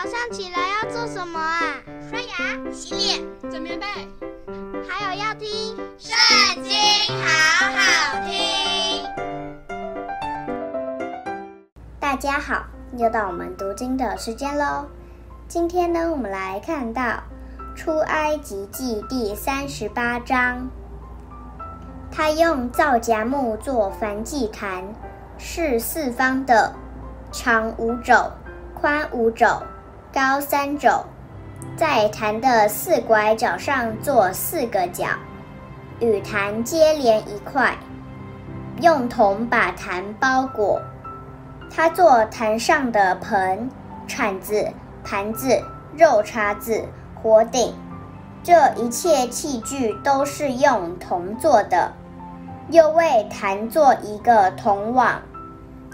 早上起来要做什么啊？刷牙、洗脸、整棉被，还有要听《圣经》，好好听。大家好，又到我们读经的时间喽。今天呢，我们来看到《出埃及记》第三十八章。他用皂荚木做燔祭坛，是四方的，长五肘，宽五肘，高三肘，在坛的四拐角上做四个角，与坛接连一块，用铜把坛包裹。他做坛上的盆、铲子、盘子、肉叉子、火鼎，这一切器具都是用铜做的。又为坛做一个铜网。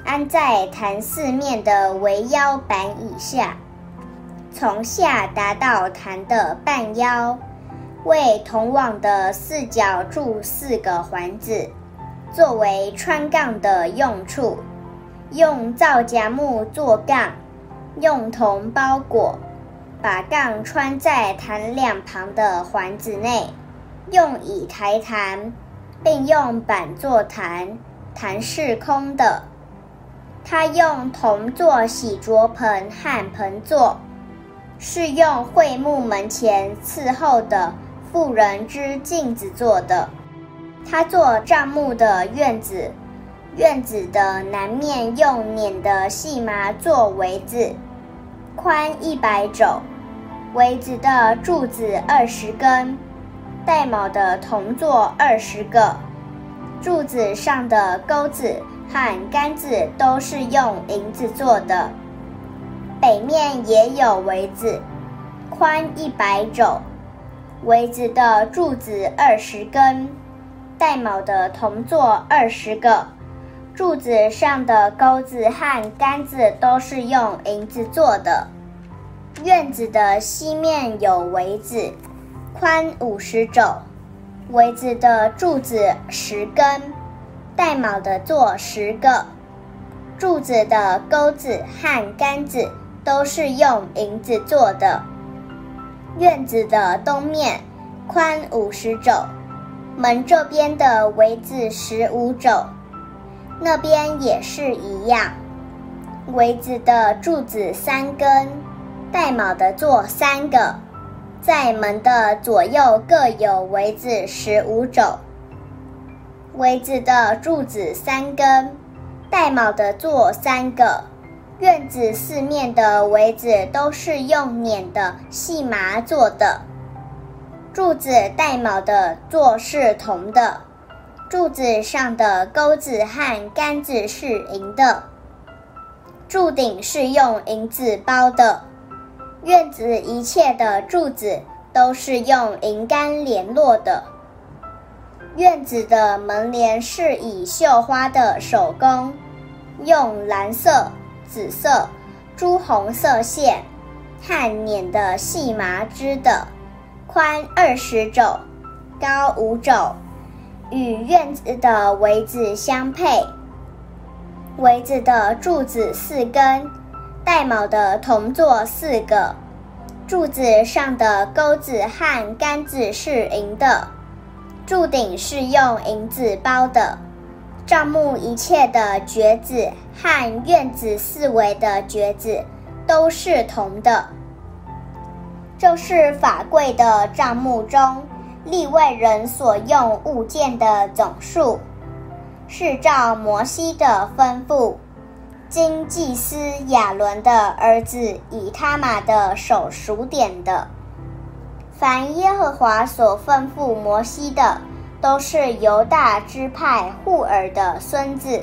安在坛四面的围腰板以下，从下达到坛的半腰，为铜网的四角铸四个环子，作为穿杠的用处。用皂荚木做杠，用铜包裹，把杠穿在坛两旁的环子内，用以抬坛，并用板做坛，坛是空的。他用铜做洗濯盆和盆座，是用会幕门前伺候的妇人之镜子做的。他做帐幕的院子，院子的南面用捻的细麻做围子，宽一百肘，围子的柱子二十根，带卯的铜座二十个，柱子上的钩子。和杆子都是用银子做的，北面也有围子，宽一百肘，围子的柱子二十根，带卯的铜座二十个，柱子上的钩子和杆子都是用银子做的。院子的西面有围子，宽五十肘，围子的柱子十根。带卯的做十个，柱子的钩子和杆子都是用银子做的。院子的东面宽五十肘，门这边的围子十五肘，那边也是一样。围子的柱子三根，带卯的做三个，在门的左右各有围子十五肘。围子的柱子三根，带卯的做三个。院子四面的围子都是用捻的细麻做的。柱子带卯的做是铜的，柱子上的钩子和杆子是银的。柱顶是用银子包的。院子一切的柱子都是用银杆联络的。院子的门帘是以绣花的手工，用蓝色、紫色、朱红色线和捻的细麻织的，宽二十肘，高五肘，与院子的围子相配。围子的柱子四根，带卯的铜座四个，柱子上的钩子和杆子是银的。柱顶是用银子包的，账目一切的橛子和院子四围的橛子都是铜的。这是法柜的账目中利未人所用物件的总数，是照摩西的吩咐，经祭司亚伦的儿子以他玛的手数点的。凡耶和华所吩咐摩西的，都是犹大支派户尔的孙子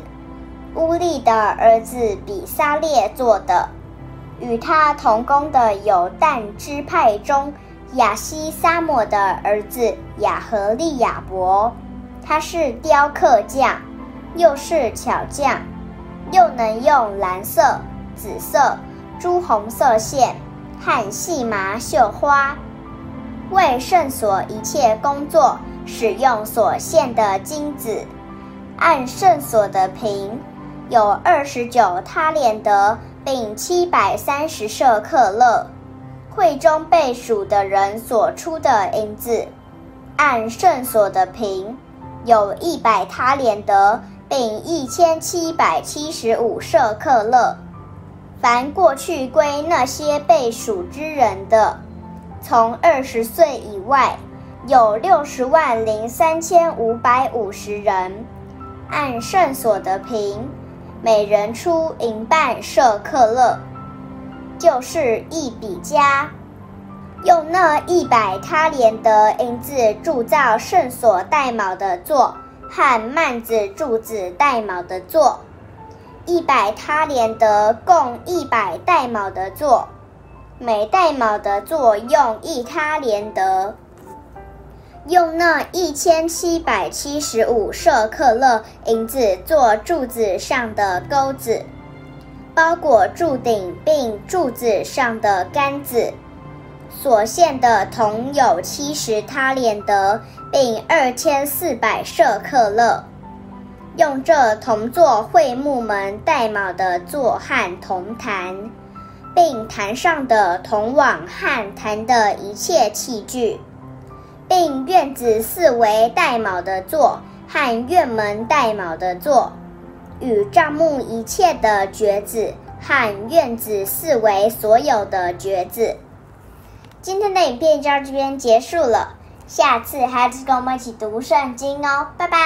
乌利的儿子比撒列做的。与他同工的有但支派中亚西撒抹的儿子亚和利亚伯，他是雕刻匠，又是巧匠，又能用蓝色、紫色、朱红色线和细麻绣花。为圣所一切工作使用所献的金子，按圣所的平，有二十九他连得并七百三十舍克勒。会中被数的人所出的银子，按圣所的平，有一百他连得，并一千七百七十五舍克勒。凡过去归那些被数之人的，从二十岁以外，有六十万零三千五百五十人，按圣所的平，每人出银半舍客勒。就是一笔加，用那一百他连得银子铸造圣所带卯的座和幔子柱子带卯的座，一百他连得共一百带卯的座，每带卯的作用一他连得，用那一千七百七十五舍克勒银子做柱子上的钩子。包裹柱顶，并柱子上的杆子，所献的铜有七十他连得，并二千四百舍克勒。用这铜做会木门带卯的座和铜坛，并坛上的铜网和坛的一切器具，并院子四围带卯的座和院门带卯的座。与帐幕一切的橛子和院子四围所有的橛子。今天的影片就到这边结束了，下次孩子跟我们一起读圣经哦，拜拜。